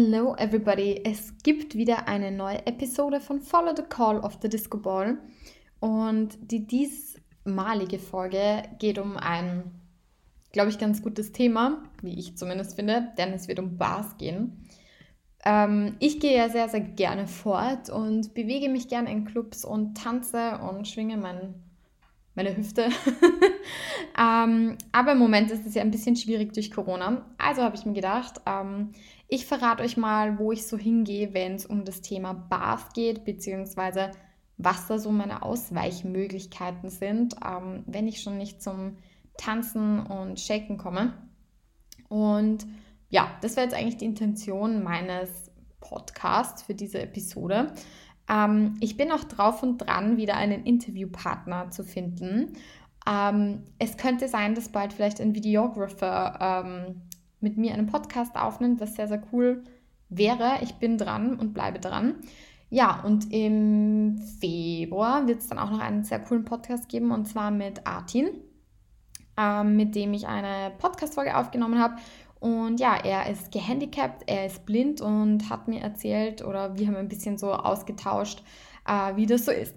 Hello everybody, es gibt wieder eine neue Episode von Follow the Call of the Disco Ball und die diesmalige Folge geht um ein, glaube ich, ganz gutes Thema, wie ich zumindest finde, denn es wird um Bars gehen. Ähm, ich gehe ja sehr, sehr gerne fort und bewege mich gerne in Clubs und tanze und schwinge mein, meine Hüfte. ähm, aber im Moment ist es ja ein bisschen schwierig durch Corona. Also habe ich mir gedacht, ähm, ich verrate euch mal, wo ich so hingehe, wenn es um das Thema Bars geht, beziehungsweise was da so meine Ausweichmöglichkeiten sind, ähm, wenn ich schon nicht zum Tanzen und Shaken komme. Und ja, das wäre jetzt eigentlich die Intention meines Podcasts für diese Episode. Ähm, ich bin auch drauf und dran, wieder einen Interviewpartner zu finden. Ähm, es könnte sein, dass bald vielleicht ein Videographer ähm, mit mir einen Podcast aufnimmt, was sehr, sehr cool wäre. Ich bin dran und bleibe dran. Ja, und im Februar wird es dann auch noch einen sehr coolen Podcast geben und zwar mit Artin, ähm, mit dem ich eine Podcast-Folge aufgenommen habe. Und ja, er ist gehandicapt, er ist blind und hat mir erzählt oder wir haben ein bisschen so ausgetauscht, äh, wie das so ist.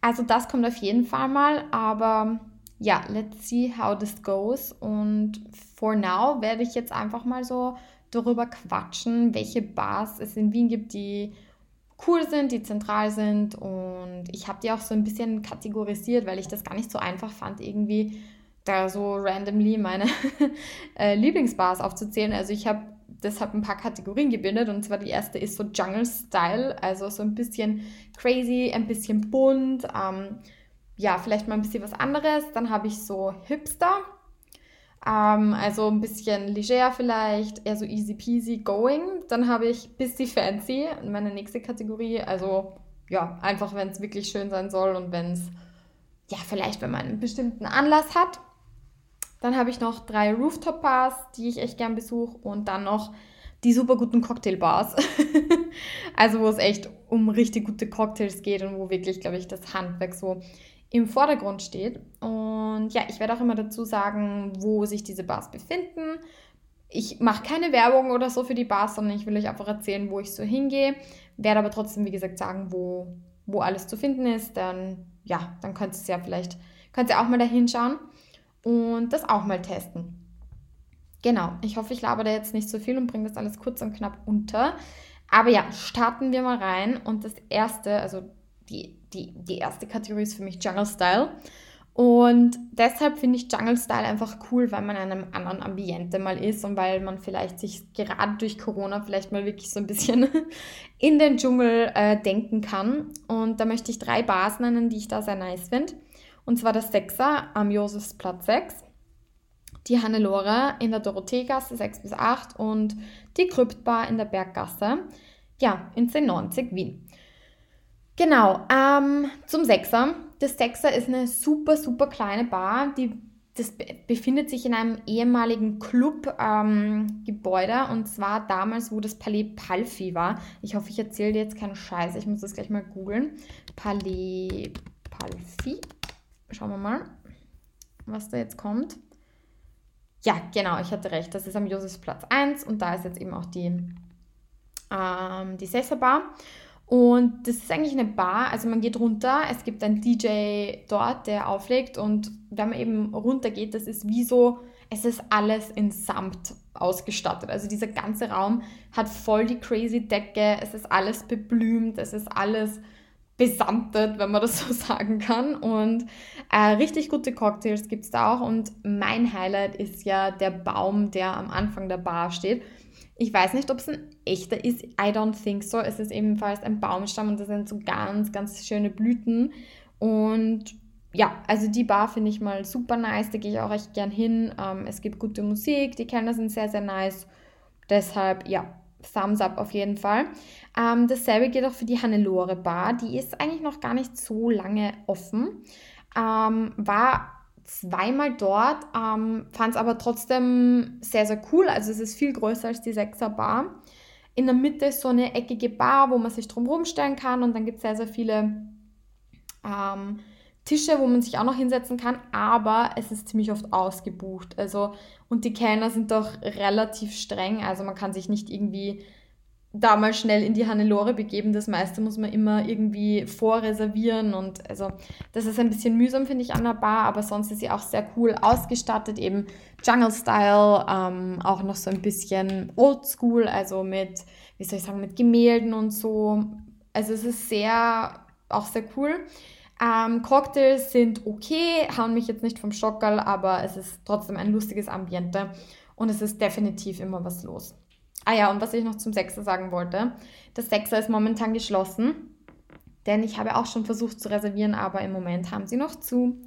Also das kommt auf jeden Fall mal, aber ja, let's see how this goes. Und for now werde ich jetzt einfach mal so darüber quatschen, welche Bars es in Wien gibt, die cool sind, die zentral sind. Und ich habe die auch so ein bisschen kategorisiert, weil ich das gar nicht so einfach fand, irgendwie da so randomly meine äh, Lieblingsbars aufzuzählen. Also ich habe deshalb ein paar Kategorien gebildet und zwar die erste ist so Jungle Style, also so ein bisschen crazy, ein bisschen bunt. Ähm, ja, vielleicht mal ein bisschen was anderes. Dann habe ich so Hipster, ähm, also ein bisschen leger vielleicht, eher so easy peasy going. Dann habe ich Busy Fancy, meine nächste Kategorie. Also ja, einfach wenn es wirklich schön sein soll und wenn es, ja, vielleicht wenn man einen bestimmten Anlass hat. Dann habe ich noch drei Rooftop-Bars, die ich echt gern besuche. Und dann noch die super guten Cocktailbars. also wo es echt um richtig gute Cocktails geht und wo wirklich, glaube ich, das Handwerk so im Vordergrund steht. Und ja, ich werde auch immer dazu sagen, wo sich diese Bars befinden. Ich mache keine Werbung oder so für die Bars, sondern ich will euch einfach erzählen, wo ich so hingehe. Werde aber trotzdem, wie gesagt, sagen, wo, wo alles zu finden ist. Dann, ja, dann könnt ihr es ja vielleicht, könnt ihr auch mal da hinschauen und das auch mal testen. Genau, ich hoffe, ich labere da jetzt nicht so viel und bringe das alles kurz und knapp unter. Aber ja, starten wir mal rein. Und das erste, also die die, die erste Kategorie ist für mich Jungle Style. Und deshalb finde ich Jungle Style einfach cool, weil man in einem anderen Ambiente mal ist und weil man vielleicht sich gerade durch Corona vielleicht mal wirklich so ein bisschen in den Dschungel äh, denken kann. Und da möchte ich drei Bars nennen, die ich da sehr nice finde. Und zwar das Sechser am Josefsplatz 6, die Hannelore in der Dorotheegasse 6 bis 8 und die Kryptbar in der Berggasse, ja, in 1090 Wien. Genau, ähm, zum Sechser. Das Sechser ist eine super, super kleine Bar, die das befindet sich in einem ehemaligen Club-Gebäude ähm, und zwar damals, wo das Palais Palfi war. Ich hoffe, ich erzähle dir jetzt keinen Scheiß, ich muss das gleich mal googeln. Palais Palfi. Schauen wir mal, was da jetzt kommt. Ja, genau, ich hatte recht. Das ist am Josefsplatz 1 und da ist jetzt eben auch die, ähm, die Sessa Bar. Und das ist eigentlich eine Bar, also man geht runter, es gibt einen DJ dort, der auflegt und wenn man eben runter geht, das ist wie so, es ist alles in Samt ausgestattet. Also dieser ganze Raum hat voll die crazy Decke, es ist alles beblümt, es ist alles besamtet, wenn man das so sagen kann. Und äh, richtig gute Cocktails gibt es da auch. Und mein Highlight ist ja der Baum, der am Anfang der Bar steht. Ich weiß nicht, ob es ein echter ist. I don't think so. Es ist ebenfalls ein Baumstamm und das sind so ganz, ganz schöne Blüten. Und ja, also die Bar finde ich mal super nice. Da gehe ich auch echt gern hin. Ähm, es gibt gute Musik. Die Kellner sind sehr, sehr nice. Deshalb, ja, Thumbs up auf jeden Fall. Ähm, dasselbe geht auch für die Hannelore Bar. Die ist eigentlich noch gar nicht so lange offen. Ähm, war zweimal dort, ähm, fand es aber trotzdem sehr, sehr cool. Also es ist viel größer als die 6er Bar. In der Mitte ist so eine eckige Bar, wo man sich drumherum stellen kann und dann gibt es sehr, sehr viele ähm, Tische, wo man sich auch noch hinsetzen kann, aber es ist ziemlich oft ausgebucht. Also, und die Kellner sind doch relativ streng, also man kann sich nicht irgendwie da mal schnell in die Hannelore begeben. Das meiste muss man immer irgendwie vorreservieren und also das ist ein bisschen mühsam, finde ich, an der Bar, aber sonst ist sie auch sehr cool ausgestattet, eben Jungle-Style, ähm, auch noch so ein bisschen Oldschool, also mit, wie soll ich sagen, mit Gemälden und so. Also es ist sehr, auch sehr cool. Ähm, Cocktails sind okay, hauen mich jetzt nicht vom Stockerl, aber es ist trotzdem ein lustiges Ambiente und es ist definitiv immer was los. Ah ja, und was ich noch zum Sechser sagen wollte. Das Sechser ist momentan geschlossen, denn ich habe auch schon versucht zu reservieren, aber im Moment haben sie noch zu.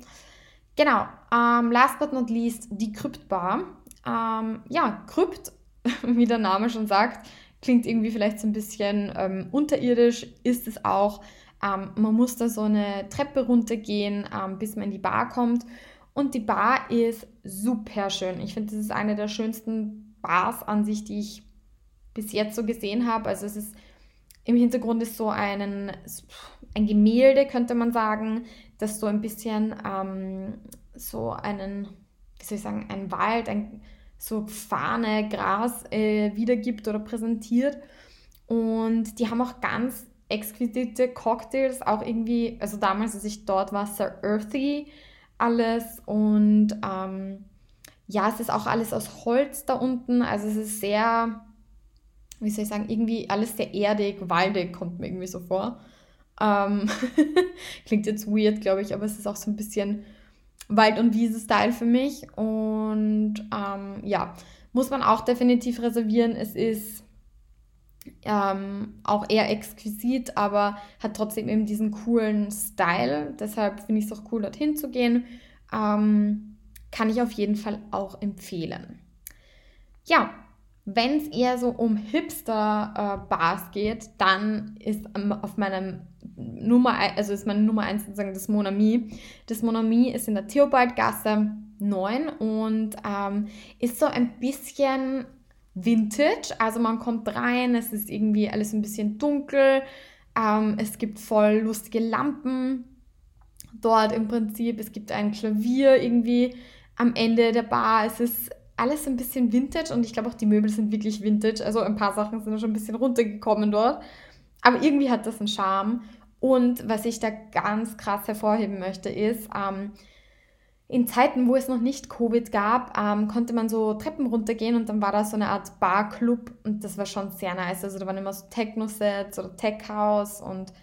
Genau, ähm, last but not least die Kryptbar. Ähm, ja, Krypt, wie der Name schon sagt, klingt irgendwie vielleicht so ein bisschen ähm, unterirdisch, ist es auch. Ähm, man muss da so eine Treppe runtergehen, ähm, bis man in die Bar kommt. Und die Bar ist super schön. Ich finde, das ist eine der schönsten Bars an sich, die ich bis jetzt so gesehen habe. Also es ist im Hintergrund ist so einen, ein Gemälde, könnte man sagen, das so ein bisschen ähm, so einen, wie soll ich sagen, ein Wald, ein, so Fahne, Gras äh, wiedergibt oder präsentiert. Und die haben auch ganz exquisite Cocktails, auch irgendwie, also damals, als ich dort war, sehr earthy alles und ähm, ja, es ist auch alles aus Holz da unten, also es ist sehr wie soll ich sagen, irgendwie alles sehr erdig, waldig, kommt mir irgendwie so vor. Ähm, klingt jetzt weird, glaube ich, aber es ist auch so ein bisschen Wald- und Wiese-Style für mich. Und ähm, ja, muss man auch definitiv reservieren. Es ist ähm, auch eher exquisit, aber hat trotzdem eben diesen coolen Style. Deshalb finde ich es auch cool, dorthin zu gehen. Ähm, kann ich auf jeden Fall auch empfehlen. Ja, wenn es eher so um Hipster-Bars äh, geht, dann ist ähm, auf meinem Nummer, also ist meine Nummer eins sozusagen das Monami. Das Monami ist in der Theobaldgasse 9 und ähm, ist so ein bisschen Vintage. Also man kommt rein, es ist irgendwie alles ein bisschen dunkel, ähm, es gibt voll lustige Lampen dort im Prinzip. Es gibt ein Klavier irgendwie am Ende der Bar. Es ist alles ein bisschen Vintage und ich glaube auch die Möbel sind wirklich Vintage. Also ein paar Sachen sind schon ein bisschen runtergekommen dort. Aber irgendwie hat das einen Charme. Und was ich da ganz krass hervorheben möchte, ist, ähm, in Zeiten, wo es noch nicht Covid gab, ähm, konnte man so Treppen runtergehen und dann war da so eine Art Barclub und das war schon sehr nice. Also da waren immer so Techno-Sets oder Tech-House und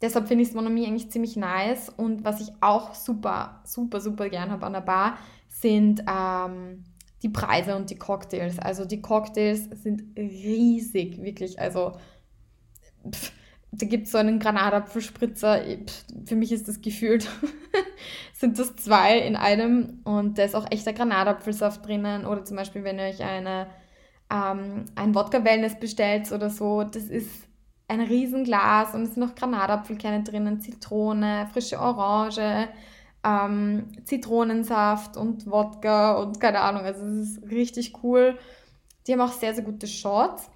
deshalb finde ich Monomie eigentlich ziemlich nice. Und was ich auch super, super, super gern habe an der Bar, sind ähm, die Preise und die Cocktails. Also die Cocktails sind riesig, wirklich. Also pff, da gibt es so einen Granatapfelspritzer. Für mich ist das gefühlt, sind das zwei in einem und da ist auch echter Granatapfelsaft drinnen. Oder zum Beispiel, wenn ihr euch eine, ähm, ein Wodka-Wellness bestellt oder so, das ist ein Riesenglas und es sind noch Granatapfelkerne drinnen, Zitrone, frische Orange, ähm, Zitronensaft und Wodka und keine Ahnung. Also es ist richtig cool. Die haben auch sehr, sehr gute Shots.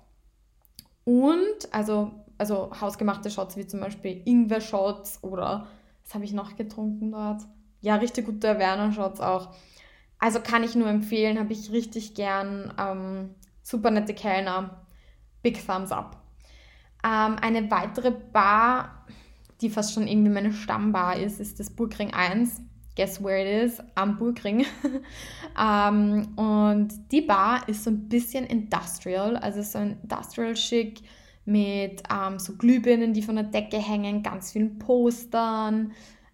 Und, also, also hausgemachte Shots wie zum Beispiel Ingwer-Shots oder was habe ich noch getrunken dort? Ja, richtig gute Werner-Shots auch. Also kann ich nur empfehlen, habe ich richtig gern. Ähm, super nette Kellner. Big Thumbs up. Ähm, eine weitere Bar, die fast schon irgendwie meine Stammbar ist, ist das Burgring 1. Guess where it is? Am Burgring. ähm, und die Bar ist so ein bisschen industrial, also so industrial schick mit ähm, so Glühbirnen, die von der Decke hängen, ganz vielen Postern.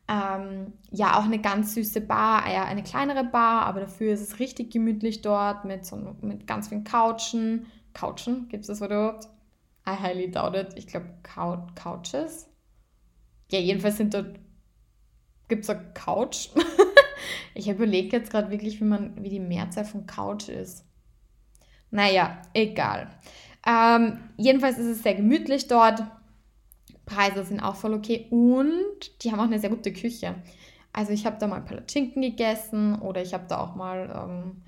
Ähm, ja, auch eine ganz süße Bar, eher eine kleinere Bar, aber dafür ist es richtig gemütlich dort mit, so, mit ganz vielen Couchen. Couchen, gibt es das Wort überhaupt? I highly doubt it. Ich glaube, Couches ja, jedenfalls sind dort, gibt es eine Couch. ich überlege jetzt gerade wirklich, wie, man, wie die Mehrzahl von Couch ist. Naja, egal. Ähm, jedenfalls ist es sehr gemütlich dort. Preise sind auch voll okay und die haben auch eine sehr gute Küche. Also ich habe da mal Palatschinken gegessen oder ich habe da auch mal ähm,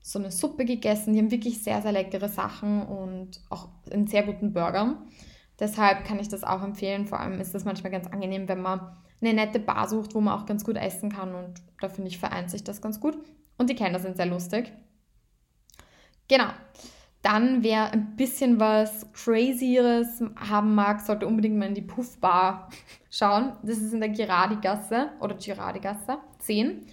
so eine Suppe gegessen. Die haben wirklich sehr, sehr leckere Sachen und auch einen sehr guten Burger. Deshalb kann ich das auch empfehlen. Vor allem ist es manchmal ganz angenehm, wenn man eine nette Bar sucht, wo man auch ganz gut essen kann. Und da finde ich, vereint sich das ganz gut. Und die Kellner sind sehr lustig. Genau. Dann, wer ein bisschen was Crazieres haben mag, sollte unbedingt mal in die Puffbar schauen. Das ist in der Girardi-Gasse oder Girardi-Gasse 10.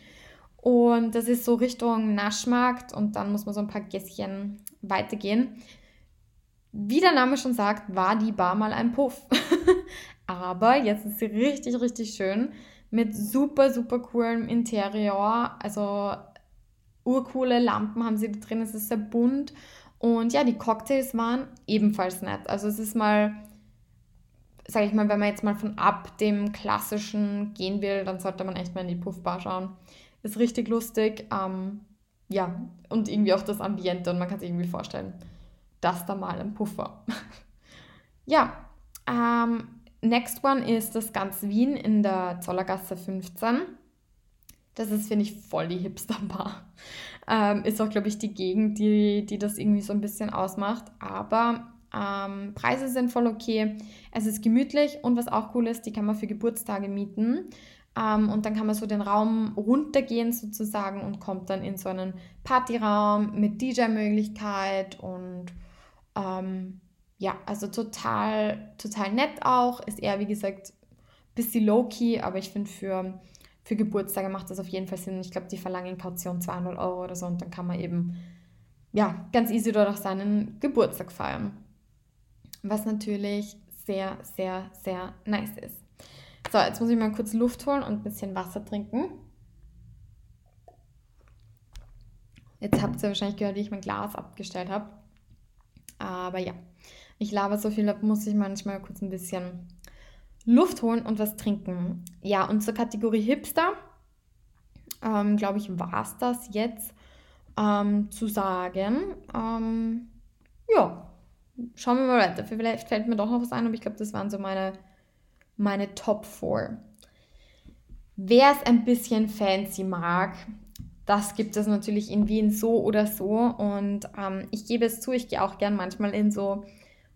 Und das ist so Richtung Naschmarkt und dann muss man so ein paar Gässchen weitergehen. Wie der Name schon sagt, war die Bar mal ein Puff. Aber jetzt ist sie richtig, richtig schön mit super, super coolem Interieur. Also urcoole Lampen haben sie da drin. Es ist sehr bunt. Und ja, die Cocktails waren ebenfalls nett. Also es ist mal, sage ich mal, wenn man jetzt mal von ab dem klassischen gehen will, dann sollte man echt mal in die Puffbar schauen. Ist richtig lustig. Ähm, ja, und irgendwie auch das Ambiente und man kann sich irgendwie vorstellen, dass da mal ein Puffer. ja, ähm, next one ist das ganz Wien in der Zollergasse 15. Das ist, finde ich, voll die Hipster-Bar. Ähm, ist auch, glaube ich, die Gegend, die, die das irgendwie so ein bisschen ausmacht. Aber ähm, Preise sind voll okay. Es ist gemütlich und was auch cool ist, die kann man für Geburtstage mieten. Ähm, und dann kann man so den Raum runtergehen sozusagen und kommt dann in so einen Partyraum mit DJ-Möglichkeit und ähm, ja, also total, total nett auch. Ist eher, wie gesagt, ein bisschen low-key, aber ich finde für, für Geburtstage macht das auf jeden Fall Sinn. Ich glaube, die verlangen Kaution 200 Euro oder so und dann kann man eben ja, ganz easy dort auch seinen Geburtstag feiern. Was natürlich sehr, sehr, sehr nice ist. So, jetzt muss ich mal kurz Luft holen und ein bisschen Wasser trinken. Jetzt habt ihr wahrscheinlich gehört, wie ich mein Glas abgestellt habe. Aber ja, ich laber so viel, da muss ich manchmal kurz ein bisschen Luft holen und was trinken. Ja, und zur Kategorie Hipster, ähm, glaube ich, war es das jetzt ähm, zu sagen. Ähm, ja, schauen wir mal weiter. Vielleicht fällt mir doch noch was ein, aber ich glaube, das waren so meine meine Top 4. Wer es ein bisschen fancy mag, das gibt es natürlich in Wien so oder so. Und ähm, ich gebe es zu, ich gehe auch gern manchmal in so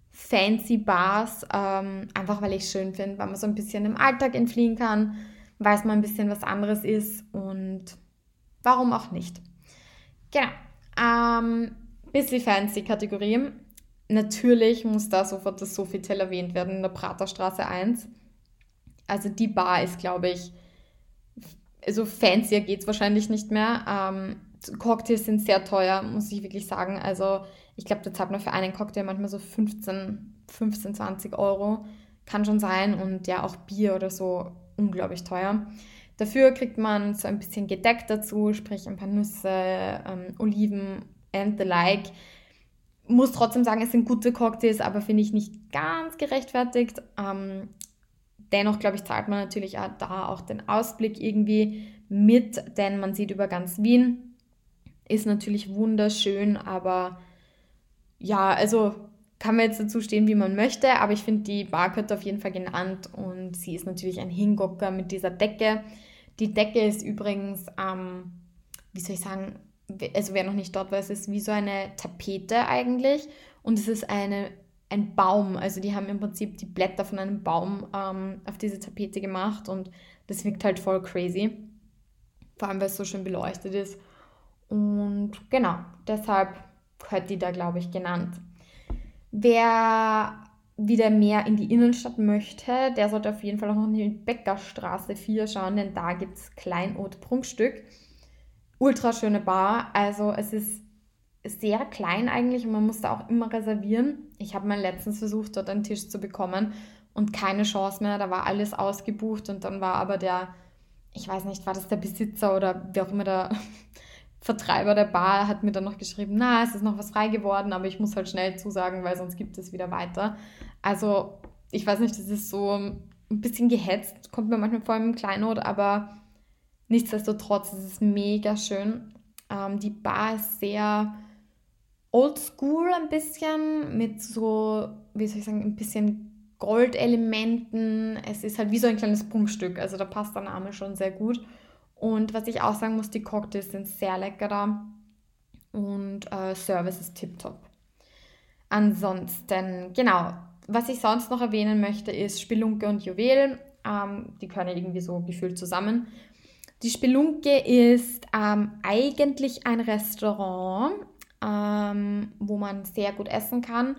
fancy Bars, ähm, einfach weil ich es schön finde, weil man so ein bisschen im Alltag entfliehen kann, weiß man ein bisschen was anderes ist und warum auch nicht. Genau. Ähm, bisschen fancy Kategorie. Natürlich muss da sofort das Sofitel erwähnt werden in der Praterstraße 1. Also die Bar ist, glaube ich, so fancier geht es wahrscheinlich nicht mehr. Ähm, Cocktails sind sehr teuer, muss ich wirklich sagen. Also ich glaube, da zahlt man für einen Cocktail manchmal so 15, 15, 20 Euro. Kann schon sein. Und ja, auch Bier oder so unglaublich teuer. Dafür kriegt man so ein bisschen gedeckt dazu, sprich ein paar Nüsse, ähm, Oliven and the like. Muss trotzdem sagen, es sind gute Cocktails, aber finde ich nicht ganz gerechtfertigt. Ähm, Dennoch, glaube ich, zahlt man natürlich auch da auch den Ausblick irgendwie mit, denn man sieht über ganz Wien. Ist natürlich wunderschön, aber ja, also kann man jetzt dazu stehen, wie man möchte, aber ich finde die Bar auf jeden Fall genannt und sie ist natürlich ein Hingucker mit dieser Decke. Die Decke ist übrigens, ähm, wie soll ich sagen, also wer noch nicht dort war, es ist wie so eine Tapete eigentlich und es ist eine ein Baum. Also die haben im Prinzip die Blätter von einem Baum ähm, auf diese Tapete gemacht und das wirkt halt voll crazy. Vor allem, weil es so schön beleuchtet ist. Und genau, deshalb gehört die da, glaube ich, genannt. Wer wieder mehr in die Innenstadt möchte, der sollte auf jeden Fall auch noch in die Bäckerstraße 4 schauen, denn da gibt es Kleinod Prunkstück. Ultra schöne Bar. Also es ist sehr klein eigentlich und man musste auch immer reservieren. Ich habe mal letztens versucht, dort einen Tisch zu bekommen und keine Chance mehr. Da war alles ausgebucht und dann war aber der, ich weiß nicht, war das der Besitzer oder wer auch immer der Vertreiber der Bar, hat mir dann noch geschrieben, na, es ist noch was frei geworden, aber ich muss halt schnell zusagen, weil sonst gibt es wieder weiter. Also ich weiß nicht, das ist so ein bisschen gehetzt, kommt mir manchmal vor im Kleinod, aber nichtsdestotrotz, es ist mega schön. Ähm, die Bar ist sehr oldschool ein bisschen mit so, wie soll ich sagen, ein bisschen Goldelementen. Es ist halt wie so ein kleines Prunkstück, also da passt der Name schon sehr gut. Und was ich auch sagen muss, die Cocktails sind sehr lecker da und äh, Service ist tiptop. Ansonsten, genau, was ich sonst noch erwähnen möchte, ist Spelunke und Juwel. Ähm, die können irgendwie so gefühlt zusammen. Die Spelunke ist ähm, eigentlich ein Restaurant ähm, wo man sehr gut essen kann.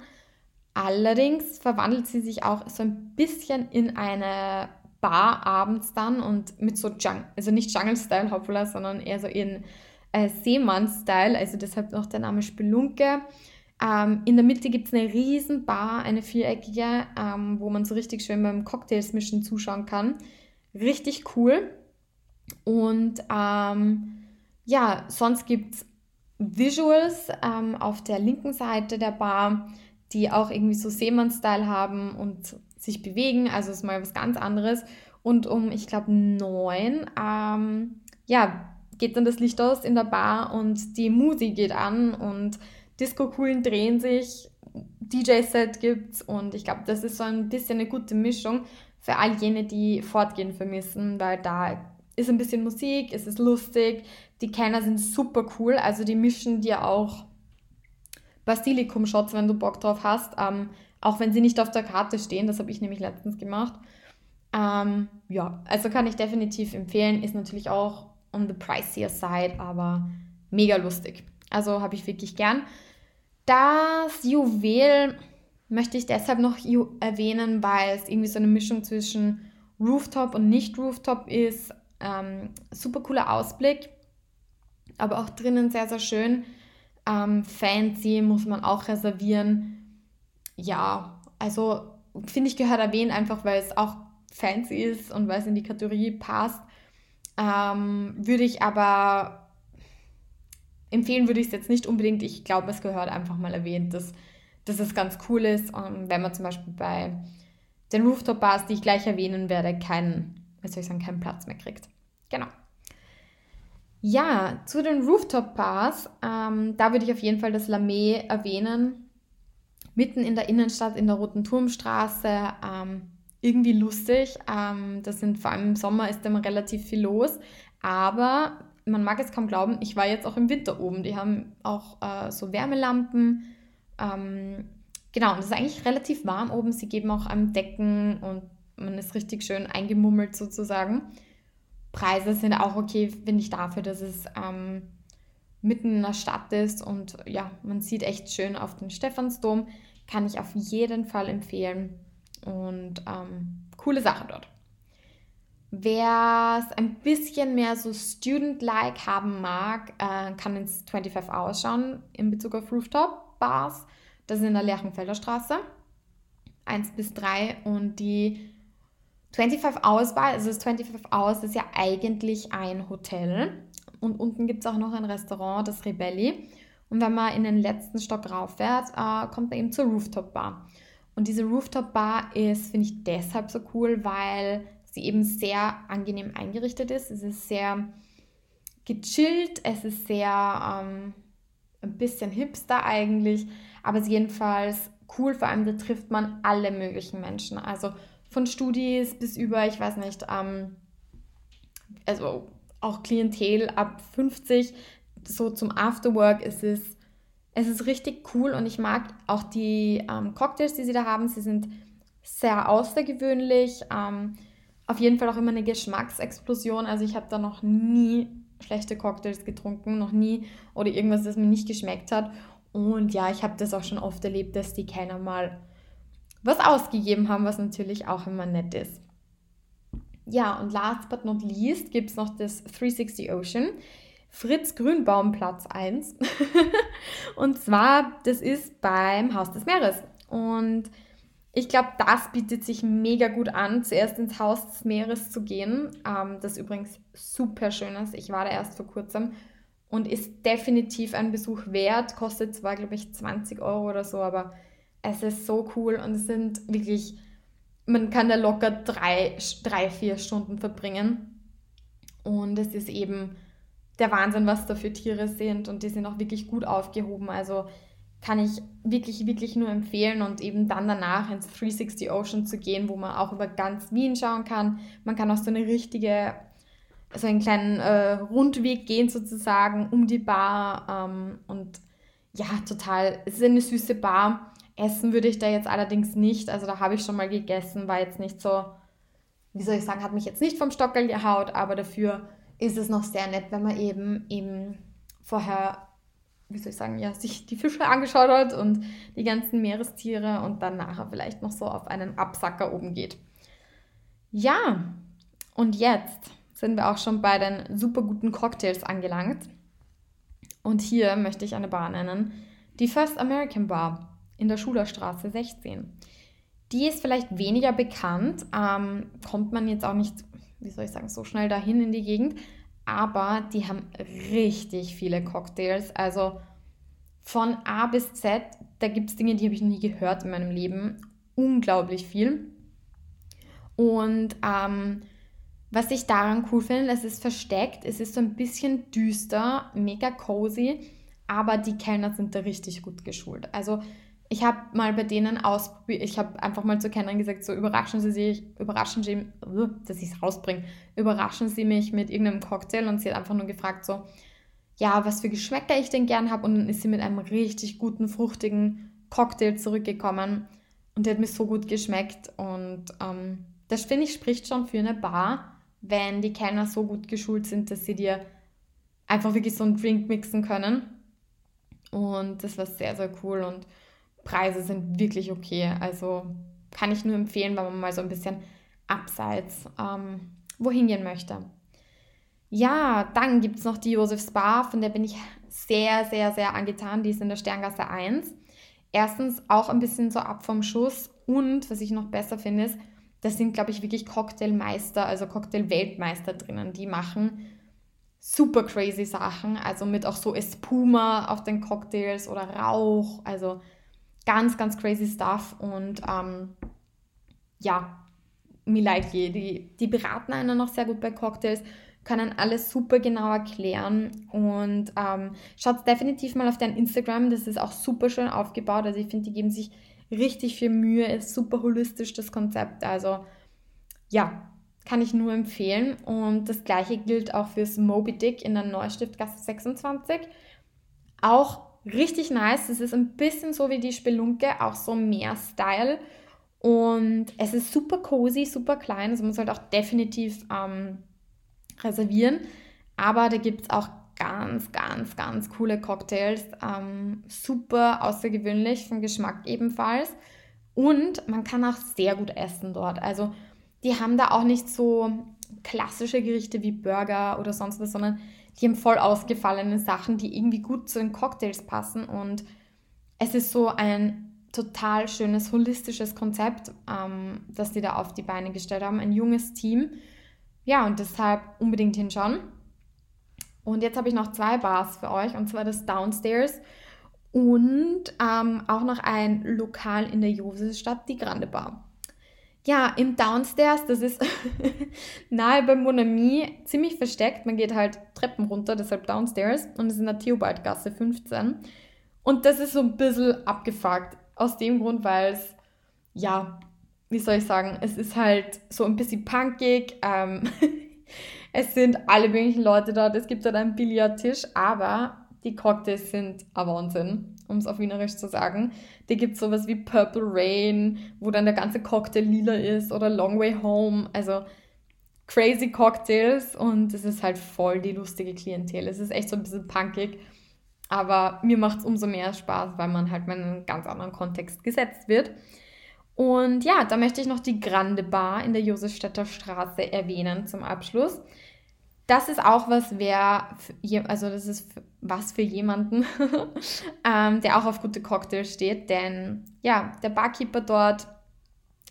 Allerdings verwandelt sie sich auch so ein bisschen in eine Bar abends dann und mit so, Jung also nicht Jungle-Style hoppla, sondern eher so in äh, Seemann-Style, also deshalb noch der Name Spelunke. Ähm, in der Mitte gibt es eine riesen Bar, eine viereckige, ähm, wo man so richtig schön beim Cocktails mischen zuschauen kann. Richtig cool. Und ähm, ja, sonst gibt es Visuals ähm, auf der linken Seite der Bar, die auch irgendwie so Seemann-Style haben und sich bewegen. Also ist mal was ganz anderes. Und um, ich glaube, neun, ähm, ja, geht dann das Licht aus in der Bar und die Musik geht an und Disco-Kugeln drehen sich, DJ-Set gibt's und ich glaube, das ist so ein bisschen eine gute Mischung für all jene, die Fortgehen vermissen, weil da ist ein bisschen Musik, es ist lustig, die Kenner sind super cool, also die mischen dir auch Basilikum-Shots, wenn du Bock drauf hast, ähm, auch wenn sie nicht auf der Karte stehen, das habe ich nämlich letztens gemacht. Ähm, ja, also kann ich definitiv empfehlen, ist natürlich auch on the pricier side, aber mega lustig. Also habe ich wirklich gern. Das Juwel möchte ich deshalb noch erwähnen, weil es irgendwie so eine Mischung zwischen Rooftop und Nicht-Rooftop ist. Ähm, super cooler Ausblick, aber auch drinnen sehr, sehr schön. Ähm, fancy muss man auch reservieren. Ja, also finde ich gehört erwähnt, einfach weil es auch fancy ist und weil es in die Kategorie passt. Ähm, würde ich aber empfehlen, würde ich es jetzt nicht unbedingt. Ich glaube, es gehört einfach mal erwähnt, dass, dass es ganz cool ist, ähm, wenn man zum Beispiel bei den Rooftop-Bars, die ich gleich erwähnen werde, keinen, wie soll ich sagen, keinen Platz mehr kriegt. Genau. Ja, zu den Rooftop-Bars, ähm, da würde ich auf jeden Fall das Lamé erwähnen. Mitten in der Innenstadt, in der Roten Turmstraße. Ähm, irgendwie lustig. Ähm, das sind vor allem im Sommer ist immer relativ viel los. Aber man mag es kaum glauben, ich war jetzt auch im Winter oben. Die haben auch äh, so Wärmelampen. Ähm, genau, und es ist eigentlich relativ warm oben. Sie geben auch einem Decken und man ist richtig schön eingemummelt sozusagen. Preise sind auch okay, finde ich, dafür, dass es ähm, mitten in der Stadt ist und ja, man sieht echt schön auf den Stephansdom. Kann ich auf jeden Fall empfehlen. Und ähm, coole Sache dort. Wer es ein bisschen mehr so student-like haben mag, äh, kann ins 25 Hours schauen in Bezug auf Rooftop-Bars. Das ist in der Lerchenfelder Straße. 1 bis 3 und die 25 Hours Bar, also das 25 Hours ist ja eigentlich ein Hotel und unten gibt es auch noch ein Restaurant, das Rebelli. Und wenn man in den letzten Stock rauffährt, äh, kommt man eben zur Rooftop Bar. Und diese Rooftop Bar ist, finde ich, deshalb so cool, weil sie eben sehr angenehm eingerichtet ist. Es ist sehr gechillt, es ist sehr ähm, ein bisschen hipster eigentlich, aber es ist jedenfalls cool. Vor allem, da trifft man alle möglichen Menschen. Also von Studis bis über, ich weiß nicht, ähm, also auch Klientel ab 50, so zum Afterwork ist es es ist richtig cool und ich mag auch die ähm, Cocktails, die sie da haben. Sie sind sehr außergewöhnlich. Ähm, auf jeden Fall auch immer eine Geschmacksexplosion. Also ich habe da noch nie schlechte Cocktails getrunken, noch nie oder irgendwas, das mir nicht geschmeckt hat. Und ja, ich habe das auch schon oft erlebt, dass die Kenner mal was ausgegeben haben, was natürlich auch immer nett ist. Ja, und last but not least gibt es noch das 360 Ocean. Fritz Grünbaum Platz 1. und zwar, das ist beim Haus des Meeres. Und ich glaube, das bietet sich mega gut an, zuerst ins Haus des Meeres zu gehen. Ähm, das übrigens super schön ist. Ich war da erst vor kurzem und ist definitiv ein Besuch wert. Kostet zwar, glaube ich, 20 Euro oder so, aber es ist so cool und es sind wirklich, man kann da locker drei, drei vier Stunden verbringen. Und es ist eben der Wahnsinn, was da für Tiere sind und die sind auch wirklich gut aufgehoben. Also kann ich wirklich, wirklich nur empfehlen und eben dann danach ins 360 Ocean zu gehen, wo man auch über ganz Wien schauen kann. Man kann auch so eine richtige, so einen kleinen äh, Rundweg gehen sozusagen um die Bar ähm, und ja, total, es ist eine süße Bar. Essen würde ich da jetzt allerdings nicht, also da habe ich schon mal gegessen, war jetzt nicht so, wie soll ich sagen, hat mich jetzt nicht vom Stockel gehaut, aber dafür ist es noch sehr nett, wenn man eben, eben vorher wie soll ich sagen, ja, sich die Fische angeschaut hat und die ganzen Meerestiere und dann nachher vielleicht noch so auf einen Absacker oben geht. Ja, und jetzt sind wir auch schon bei den super guten Cocktails angelangt. Und hier möchte ich eine Bar nennen, die First American Bar in der Schulerstraße 16. Die ist vielleicht weniger bekannt, ähm, kommt man jetzt auch nicht, wie soll ich sagen, so schnell dahin in die Gegend, aber die haben richtig viele Cocktails. Also von A bis Z, da gibt es Dinge, die habe ich nie gehört in meinem Leben. Unglaublich viel. Und ähm, was ich daran cool finde, es ist versteckt, es ist so ein bisschen düster, mega cozy, aber die Kellner sind da richtig gut geschult. Also ich habe mal bei denen ausprobiert, ich habe einfach mal zu Kennern gesagt, so überraschen Sie sich, überraschen Sie, dass ich es rausbringe, überraschen Sie mich mit irgendeinem Cocktail und sie hat einfach nur gefragt so, ja, was für Geschmäcker ich denn gern habe und dann ist sie mit einem richtig guten, fruchtigen Cocktail zurückgekommen und der hat mir so gut geschmeckt. Und ähm, das finde ich spricht schon für eine Bar, wenn die Kellner so gut geschult sind, dass sie dir einfach wirklich so einen Drink mixen können. Und das war sehr, sehr cool. Und Preise sind wirklich okay. Also kann ich nur empfehlen, wenn man mal so ein bisschen abseits ähm, wohin gehen möchte. Ja, dann gibt es noch die Josefs Bar, von der bin ich sehr, sehr, sehr angetan. Die ist in der Sterngasse 1. Erstens auch ein bisschen so ab vom Schuss und was ich noch besser finde, ist, da sind, glaube ich, wirklich Cocktailmeister, also Cocktail-Weltmeister drinnen. Die machen super crazy Sachen, also mit auch so Espuma auf den Cocktails oder Rauch. Also Ganz, ganz crazy Stuff und ähm, ja, mir leid je. Die, die beraten einen noch sehr gut bei Cocktails, können alles super genau erklären und ähm, schaut definitiv mal auf dein Instagram, das ist auch super schön aufgebaut. Also ich finde, die geben sich richtig viel Mühe, ist super holistisch das Konzept. Also ja, kann ich nur empfehlen. Und das gleiche gilt auch fürs Moby Dick in der Neustiftgasse 26. Auch richtig nice. Es ist ein bisschen so wie die Spelunke, auch so mehr Style. Und es ist super cozy, super klein. Also man sollte auch definitiv ähm, reservieren. Aber da gibt es auch ganz, ganz, ganz coole Cocktails. Ähm, super außergewöhnlich, vom Geschmack ebenfalls. Und man kann auch sehr gut essen dort. Also die haben da auch nicht so klassische Gerichte wie Burger oder sonst was, sondern die haben voll ausgefallene Sachen, die irgendwie gut zu den Cocktails passen. Und es ist so ein total schönes, holistisches Konzept, ähm, das die da auf die Beine gestellt haben. Ein junges Team. Ja, und deshalb unbedingt hinschauen. Und jetzt habe ich noch zwei Bars für euch, und zwar das Downstairs und ähm, auch noch ein Lokal in der Josefstadt, die Grande Bar. Ja, im Downstairs, das ist nahe bei Monami, ziemlich versteckt. Man geht halt Treppen runter, deshalb Downstairs. Und es ist in der Theobaldgasse 15. Und das ist so ein bisschen abgefuckt. Aus dem Grund, weil es, ja, wie soll ich sagen, es ist halt so ein bisschen punkig. Ähm, es sind alle möglichen Leute dort. Es gibt dort einen Billardtisch, aber die Cocktails sind ein Wahnsinn um es auf Wienerisch zu sagen. Die gibt sowas wie Purple Rain, wo dann der ganze Cocktail lila ist oder Long Way Home. Also crazy Cocktails und es ist halt voll die lustige Klientel. Es ist echt so ein bisschen punkig, aber mir macht es umso mehr Spaß, weil man halt mal in einen ganz anderen Kontext gesetzt wird. Und ja, da möchte ich noch die Grande Bar in der Josefstädter Straße erwähnen zum Abschluss das ist auch was, wer, also das ist was für jemanden, ähm, der auch auf gute Cocktails steht, denn ja, der Barkeeper dort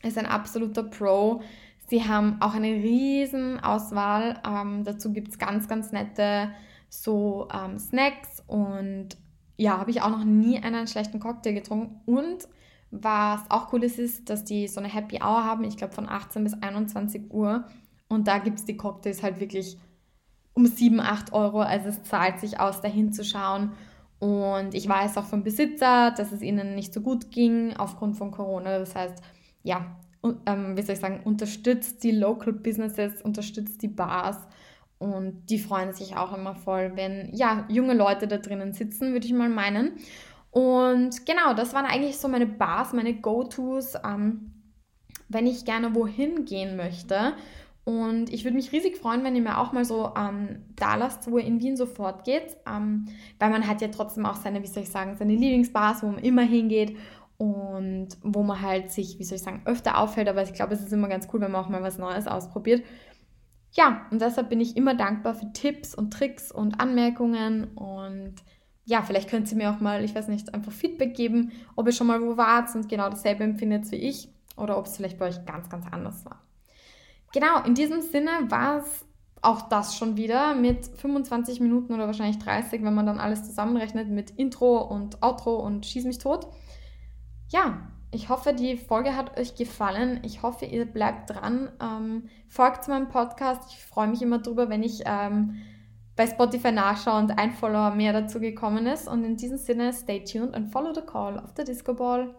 ist ein absoluter Pro. Sie haben auch eine riesen Auswahl. Ähm, dazu gibt es ganz, ganz nette so ähm, Snacks und ja, habe ich auch noch nie einen schlechten Cocktail getrunken. Und was auch cool ist, ist, dass die so eine Happy Hour haben, ich glaube von 18 bis 21 Uhr. Und da gibt es die Cocktails halt wirklich um 7, 8 Euro. Also es zahlt sich aus, dahin zu schauen. Und ich weiß auch vom Besitzer, dass es ihnen nicht so gut ging aufgrund von Corona. Das heißt, ja, ähm, wie soll ich sagen, unterstützt die Local Businesses, unterstützt die Bars. Und die freuen sich auch immer voll, wenn ja, junge Leute da drinnen sitzen, würde ich mal meinen. Und genau, das waren eigentlich so meine Bars, meine Go-Tos, ähm, wenn ich gerne wohin gehen möchte Und ich würde mich riesig freuen, wenn ihr mir auch mal so ähm, da lasst, wo ihr in Wien sofort geht. Ähm, weil man hat ja trotzdem auch seine, wie soll ich sagen, seine Lieblingsbars, wo man immer hingeht und wo man halt sich, wie soll ich sagen, öfter auffällt. Aber ich glaube, es ist immer ganz cool, wenn man auch mal was Neues ausprobiert. Ja, und deshalb bin ich immer dankbar für Tipps und Tricks und Anmerkungen und ja, vielleicht könnt ihr mir auch mal, ich weiß nicht, einfach Feedback geben, ob ihr schon mal wo wart und genau dasselbe empfindet wie ich oder ob es vielleicht bei euch ganz, ganz anders war. Genau, in diesem Sinne war es auch das schon wieder mit 25 Minuten oder wahrscheinlich 30, wenn man dann alles zusammenrechnet mit Intro und Outro und Schieß mich tot. Ja, ich hoffe, die Folge hat euch gefallen. Ich hoffe, ihr bleibt dran. Ähm, folgt meinem Podcast. Ich freue mich immer drüber, wenn ich ähm, bei Spotify nachschaue und ein Follower mehr dazu gekommen ist. Und in diesem Sinne, stay tuned and follow the call of the Disco Ball.